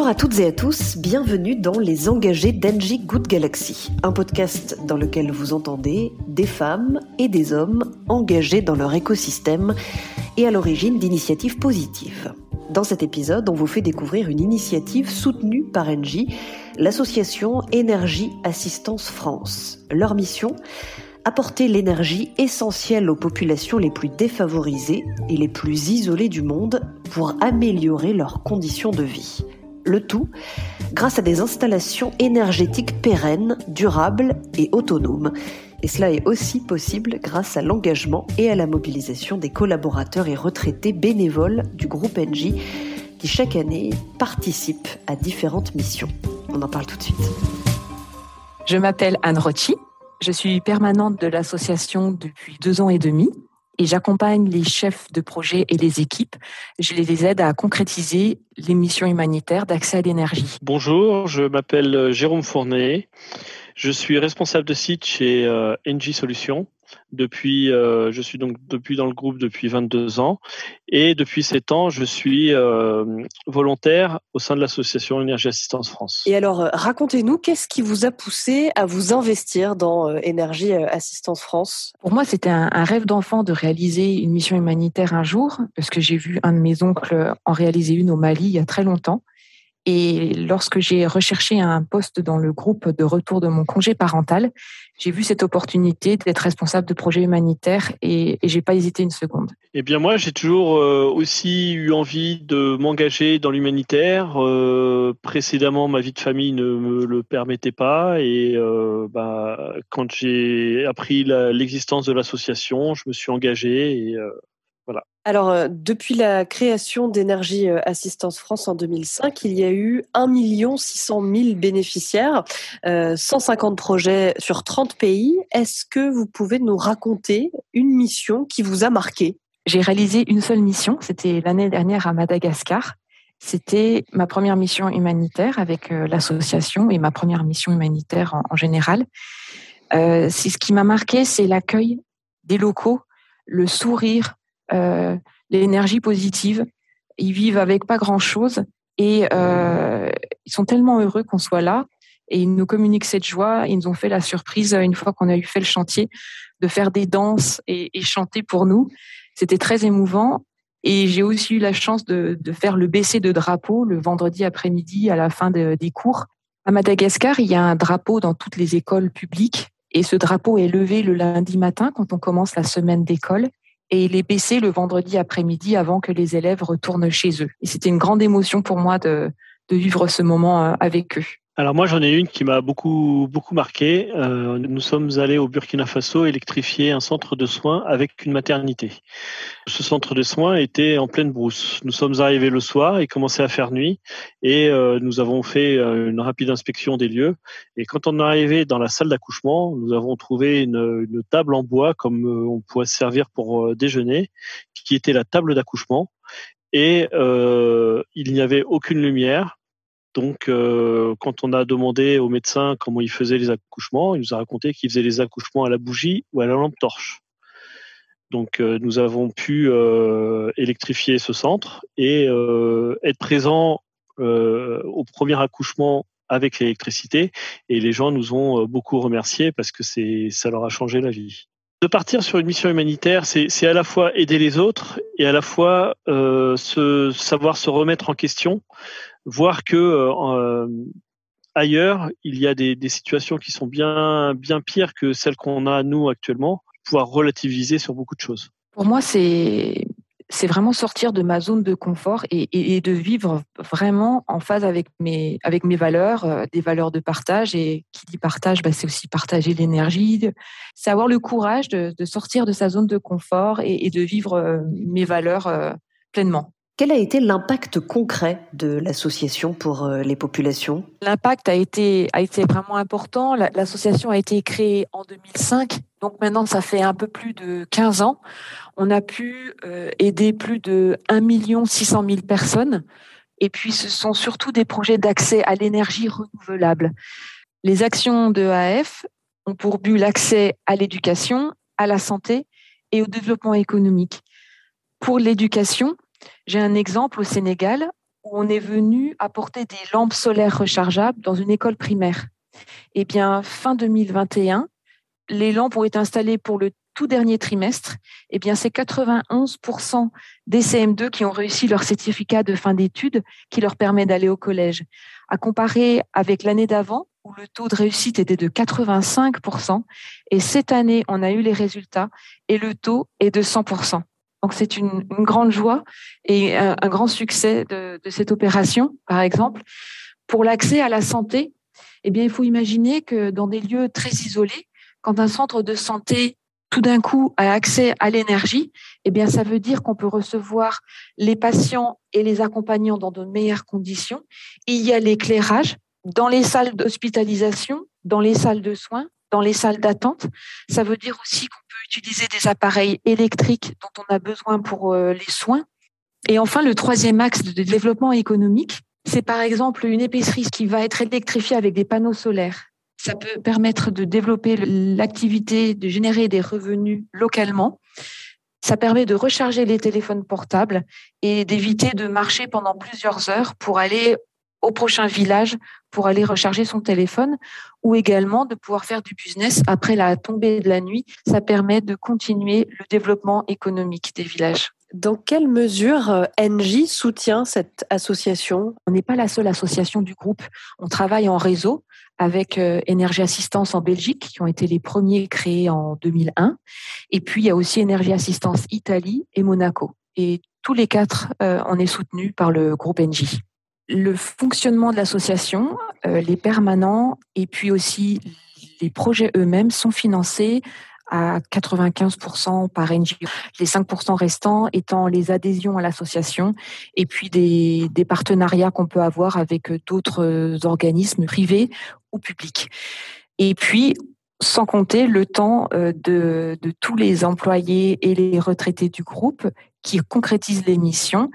Bonjour à toutes et à tous, bienvenue dans Les Engagés d'Engie Good Galaxy, un podcast dans lequel vous entendez des femmes et des hommes engagés dans leur écosystème et à l'origine d'initiatives positives. Dans cet épisode, on vous fait découvrir une initiative soutenue par Engie, l'association Énergie Assistance France. Leur mission apporter l'énergie essentielle aux populations les plus défavorisées et les plus isolées du monde pour améliorer leurs conditions de vie. Le tout grâce à des installations énergétiques pérennes, durables et autonomes. Et cela est aussi possible grâce à l'engagement et à la mobilisation des collaborateurs et retraités bénévoles du groupe Engie qui chaque année participent à différentes missions. On en parle tout de suite. Je m'appelle Anne Rochi, je suis permanente de l'association depuis deux ans et demi et j'accompagne les chefs de projet et les équipes. Je les aide à concrétiser les missions humanitaires d'accès à l'énergie. Bonjour, je m'appelle Jérôme Fournet. Je suis responsable de site chez euh, NG Solutions. Depuis, euh, je suis donc depuis dans le groupe depuis 22 ans et depuis 7 ans, je suis euh, volontaire au sein de l'association Énergie Assistance France. Et alors, racontez-nous, qu'est-ce qui vous a poussé à vous investir dans Énergie Assistance France? Pour moi, c'était un, un, rêve d'enfant de réaliser une mission humanitaire un jour, parce que j'ai vu un de mes oncles en réaliser une au Mali il y a très longtemps. Et lorsque j'ai recherché un poste dans le groupe de retour de mon congé parental, j'ai vu cette opportunité d'être responsable de projets humanitaires et, et j'ai pas hésité une seconde. Eh bien moi, j'ai toujours euh, aussi eu envie de m'engager dans l'humanitaire. Euh, précédemment, ma vie de famille ne me le permettait pas et euh, bah, quand j'ai appris l'existence de l'association, je me suis engagé voilà. Alors, euh, depuis la création d'Énergie euh, Assistance France en 2005, il y a eu 1 600 000 bénéficiaires, 150 euh, projets sur 30 pays. Est-ce que vous pouvez nous raconter une mission qui vous a marqué? J'ai réalisé une seule mission, c'était l'année dernière à Madagascar. C'était ma première mission humanitaire avec l'association et ma première mission humanitaire en, général. c'est ce qui m'a marqué, c'est l'accueil des locaux, le sourire, euh, l'énergie positive. Ils vivent avec pas grand-chose et euh, ils sont tellement heureux qu'on soit là et ils nous communiquent cette joie. Ils nous ont fait la surprise une fois qu'on a eu fait le chantier de faire des danses et, chanter pour nous. C'était très émouvant. Et j'ai aussi eu la chance de, faire le baiser de drapeau le vendredi après-midi à la fin de, des cours. À Madagascar, il y a un drapeau dans toutes les écoles publiques et ce drapeau est levé le lundi matin quand on commence la semaine d'école et il est baissé le vendredi après-midi avant que les élèves retournent chez eux. Et c'était une grande émotion pour moi de, de vivre ce moment euh, avec eux. Alors moi j'en ai une qui m'a beaucoup beaucoup marqué. Euh, nous sommes allés au Burkina Faso électrifier un centre de soins avec une maternité. Ce centre de soins était en pleine brousse. Nous sommes arrivés le soir, il commençait à faire nuit et euh, nous avons fait euh, une rapide inspection des lieux. Et quand on est arrivé dans la salle d'accouchement, nous avons trouvé une, une, table en bois comme on pourrait se servir pour déjeuner, qui était la table d'accouchement. Et il n'y avait aucune lumière, donc, euh, quand on a demandé au médecin comment il faisait les accouchements, il nous a raconté qu'il faisait les accouchements à la bougie ou à la lampe torche. Donc, euh, nous avons pu euh, électrifier ce centre et être présent au premier accouchement avec l'électricité. Et les gens nous ont beaucoup remerciés parce que c'est, ça leur a changé la vie. De partir sur une mission humanitaire, c'est à la fois aider les autres et à la fois se, savoir se remettre en question voir que euh, ailleurs, il y a des, situations qui sont bien, bien pires que celles qu'on a nous actuellement, pouvoir relativiser sur beaucoup de choses. Pour moi, c'est c'est vraiment sortir de ma zone de confort et, de vivre vraiment en phase avec mes, avec mes valeurs, euh, des valeurs de partage. Et qui dit partage, bah, c'est aussi partager l'énergie. C'est avoir le courage de, sortir de sa zone de confort et, de vivre euh, mes valeurs euh, pleinement. Quel a été l'impact concret de l'association pour euh, les populations? L'impact a été, a été vraiment important. L'association a été créée en 2005, donc maintenant ça fait un peu plus de 15 ans. On a pu euh, aider plus de 1 600 000 personnes. Et puis ce sont surtout des projets d'accès à l'énergie renouvelable. Les actions de AF ont pour but l'accès à l'éducation, à la santé et au développement économique. Pour l'éducation, j'ai un exemple au Sénégal. où on est venu apporter des lampes solaires rechargeables dans une école primaire. Eh bien, fin 2021, les lampes ont été installées pour le tout dernier trimestre. Eh bien, c'est 91% des CM2 qui ont réussi leur certificat de fin d'études qui leur permet d'aller au collège. À comparer avec l'année d'avant, où le taux de réussite était de 85%. Et cette année, on a eu les résultats et le taux est de 100%. Donc c'est une, grande joie et un, grand succès de, de, cette opération, par exemple. Pour l'accès à la santé, eh bien, il faut imaginer que dans des lieux très isolés, quand un centre de santé tout d'un coup a accès à l'énergie, eh bien, ça veut dire qu'on peut recevoir les patients et les accompagnants dans de meilleures conditions. Il y a l'éclairage dans les salles d'hospitalisation, dans les salles de soins, dans les salles d'attente. Ça veut dire aussi qu'on utiliser des appareils électriques dont on a besoin pour euh, les soins. Et enfin, le troisième axe de développement économique, c'est par exemple une épicerie qui va être électrifiée avec des panneaux solaires. Ça peut permettre de développer l'activité, de générer des revenus localement. Ça permet de recharger les téléphones portables et d'éviter de marcher pendant plusieurs heures pour aller au prochain village pour aller recharger son téléphone ou également de pouvoir faire du business après la tombée de la nuit. Ça permet de continuer le développement économique des villages. Dans quelle mesure euh, NJ soutient cette association? On n'est pas la seule association du groupe. On travaille en réseau avec euh, Énergie Assistance en Belgique, qui ont été les premiers créés en 2001. Et puis, il y a aussi Énergie Assistance Italie et Monaco. Et tous les quatre, euh, on est soutenus par le groupe NJ le fonctionnement de l'association, euh, les permanents et puis aussi les projets eux-mêmes sont financés à 95% par NGO, les 5% restants étant les adhésions à l'association et puis des, partenariats qu'on peut avoir avec d'autres organismes privés ou publics. Et puis, sans compter le temps euh, de, de tous les employés et les retraités du groupe qui concrétisent les missions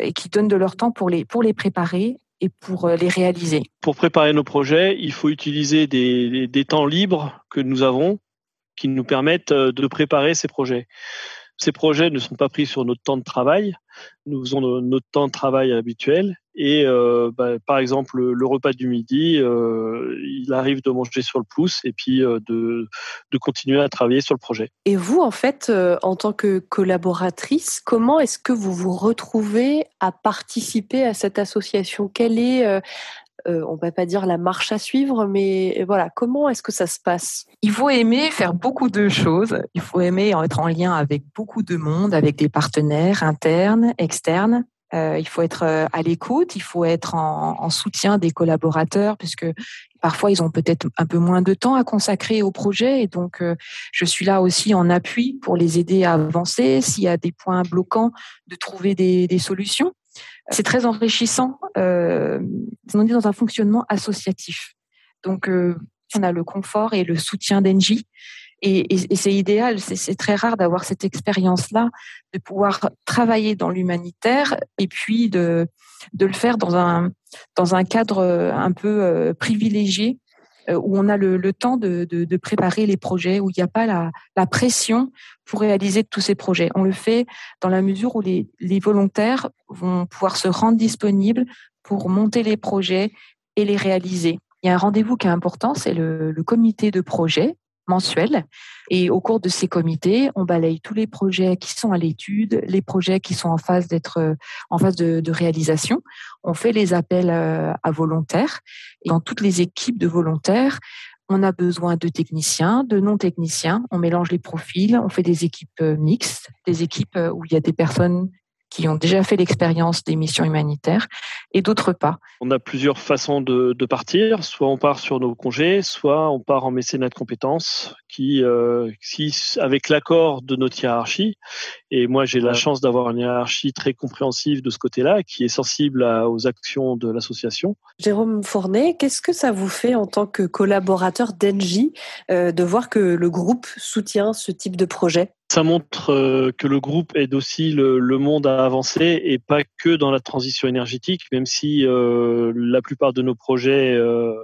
et qui donnent de leur temps pour les, préparer et pour euh, les réaliser. Pour préparer nos projets, il faut utiliser des, des temps libres que nous avons qui nous permettent euh, de préparer ces projets. Ces projets ne sont pas pris sur notre temps de travail. Nous faisons notre temps de travail habituel. Et euh, bah, par exemple, le repas du midi, euh, il arrive de manger sur le pouce et puis euh, de, de, continuer à travailler sur le projet. Et vous, en fait, en tant que collaboratrice, comment est-ce que vous vous retrouvez à participer à cette association? Quelle est euh, on va pas dire la marche à suivre, mais voilà, comment est-ce que ça se passe? Il faut aimer faire beaucoup de choses. Il faut aimer être en lien avec beaucoup de monde, avec des partenaires internes, externes. Euh, il faut être euh, à l'écoute, il faut être en, soutien des collaborateurs, puisque parfois ils ont peut-être un peu moins de temps à consacrer au projet, et donc je suis là aussi en appui pour les aider à avancer. S'il y a des points bloquants, de trouver des solutions. C'est très enrichissant. Euh, on est dans un fonctionnement associatif. Donc, euh, on a le confort et le soutien d'Engie. Et, c'est idéal, c'est très rare d'avoir cette expérience-là, de pouvoir travailler dans l'humanitaire et puis de, le faire dans un, dans un cadre un peu euh, privilégié euh, où on a le, temps de, préparer les projets, où il n'y a pas la, pression pour réaliser tous ces projets. On le fait dans la mesure où les, volontaires vont pouvoir se rendre disponibles pour monter les projets et les réaliser. Il y a un rendez-vous qui est important, c'est le comité de projet Et au cours de ces comités, on balaye tous les projets qui sont à l'étude, les projets qui sont en phase d'être euh, en phase de, de, réalisation. On fait les appels euh, à volontaires. Et dans toutes les équipes de volontaires, on a besoin de techniciens, de non-techniciens. On mélange les profils. On fait des équipes euh, mixtes, des équipes où il y a des personnes qui ont déjà fait l'expérience des missions humanitaires et d'autres pas. On a plusieurs façons de, de, partir. Soit on part sur nos congés, soit on part en mécénat de compétences qui, euh, avec l'accord de notre hiérarchie, et moi j'ai la chance d'avoir une hiérarchie très compréhensive de ce côté-là, qui est sensible aux actions de l'association. Jérôme Fournet, qu'est-ce que ça vous fait en tant que collaborateur d'Engie euh, de voir que le groupe soutient ce type de projet? Ça montre euh, que le groupe aide aussi le, monde à avancer et pas que dans la transition énergétique, même si euh, la plupart de nos projets, euh,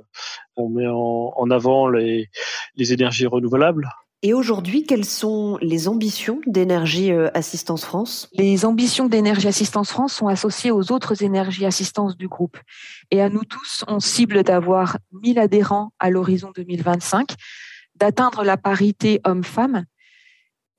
on met en, avant les, les, énergies renouvelables. Et aujourd'hui, quelles sont les ambitions d'Énergie Assistance France? Les ambitions d'Énergie Assistance France sont associées aux autres énergies assistance du groupe. Et à nous tous, on cible d'avoir 1000 adhérents à l'horizon 2025, d'atteindre la parité homme-femme.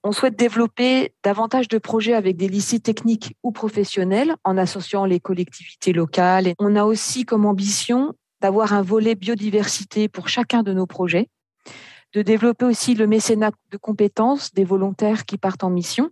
On souhaite développer davantage de projets avec des lycées techniques ou professionnels en associant les collectivités locales. On a aussi comme ambition d'avoir un volet biodiversité pour chacun de nos projets de développer aussi le mécénat de compétences des volontaires qui partent en mission.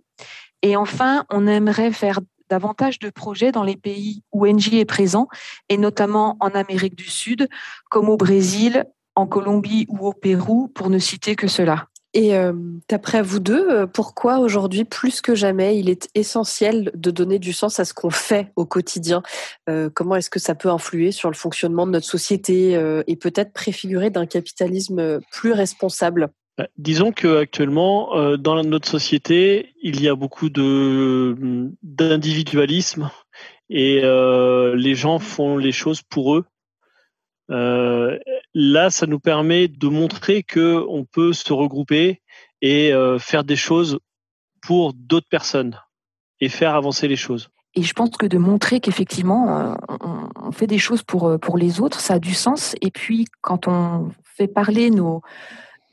Et enfin, on aimerait faire davantage de projets dans les pays où NJ est présent, et notamment en Amérique du Sud, comme au Brésil, en Colombie ou au Pérou, pour ne citer que cela. Et euh, d'après vous deux, euh, pourquoi aujourd'hui, plus que jamais, il est essentiel de donner du sens à ce qu'on fait au quotidien? Euh, Comment est-ce que ça peut influer sur le fonctionnement de notre société et peut-être préfigurer d'un capitalisme plus responsable? Disons qu'actuellement, dans notre société, il y a beaucoup de d'individualisme et les gens font les choses pour eux euh, là, ça nous permet de montrer que on peut se regrouper et euh, faire des choses pour d'autres personnes et faire avancer les choses. Et je pense que de montrer qu'effectivement, euh, on fait des choses pour, pour les autres, ça a du sens. Et puis, quand on fait parler nos,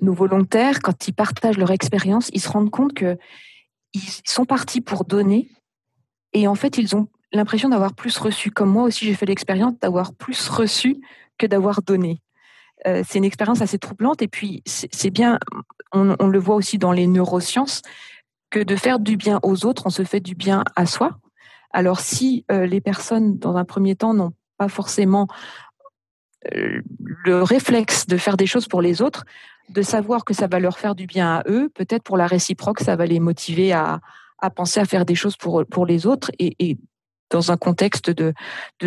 nos volontaires, quand ils partagent leur expérience, ils se rendent compte que ils sont partis pour donner. Et en fait, ils ont l'impression d'avoir plus reçu. Comme moi aussi, j'ai fait l'expérience d'avoir plus reçu que d'avoir donné. Euh, c'est une expérience assez troublante et puis c'est bien, on, le voit aussi dans les neurosciences, que de faire du bien aux autres, on se fait du bien à soi. Alors si euh, les personnes, dans un premier temps, n'ont pas forcément euh, le réflexe de faire des choses pour les autres, de savoir que ça va leur faire du bien à eux, peut-être pour la réciproque, ça va les motiver à, penser à faire des choses pour, pour les autres et dans un contexte de,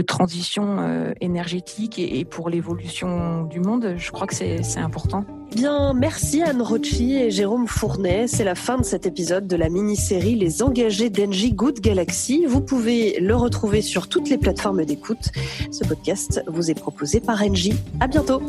transition euh, énergétique et, pour l'évolution du monde, je crois que c'est important. Bien, merci Anne Rochi et Jérôme Fournet. C'est la fin de cet épisode de la mini-série Les engagés d'Engie Good Galaxy. Vous pouvez le retrouver sur toutes les plateformes d'écoute. Ce podcast vous est proposé par Engie. À bientôt.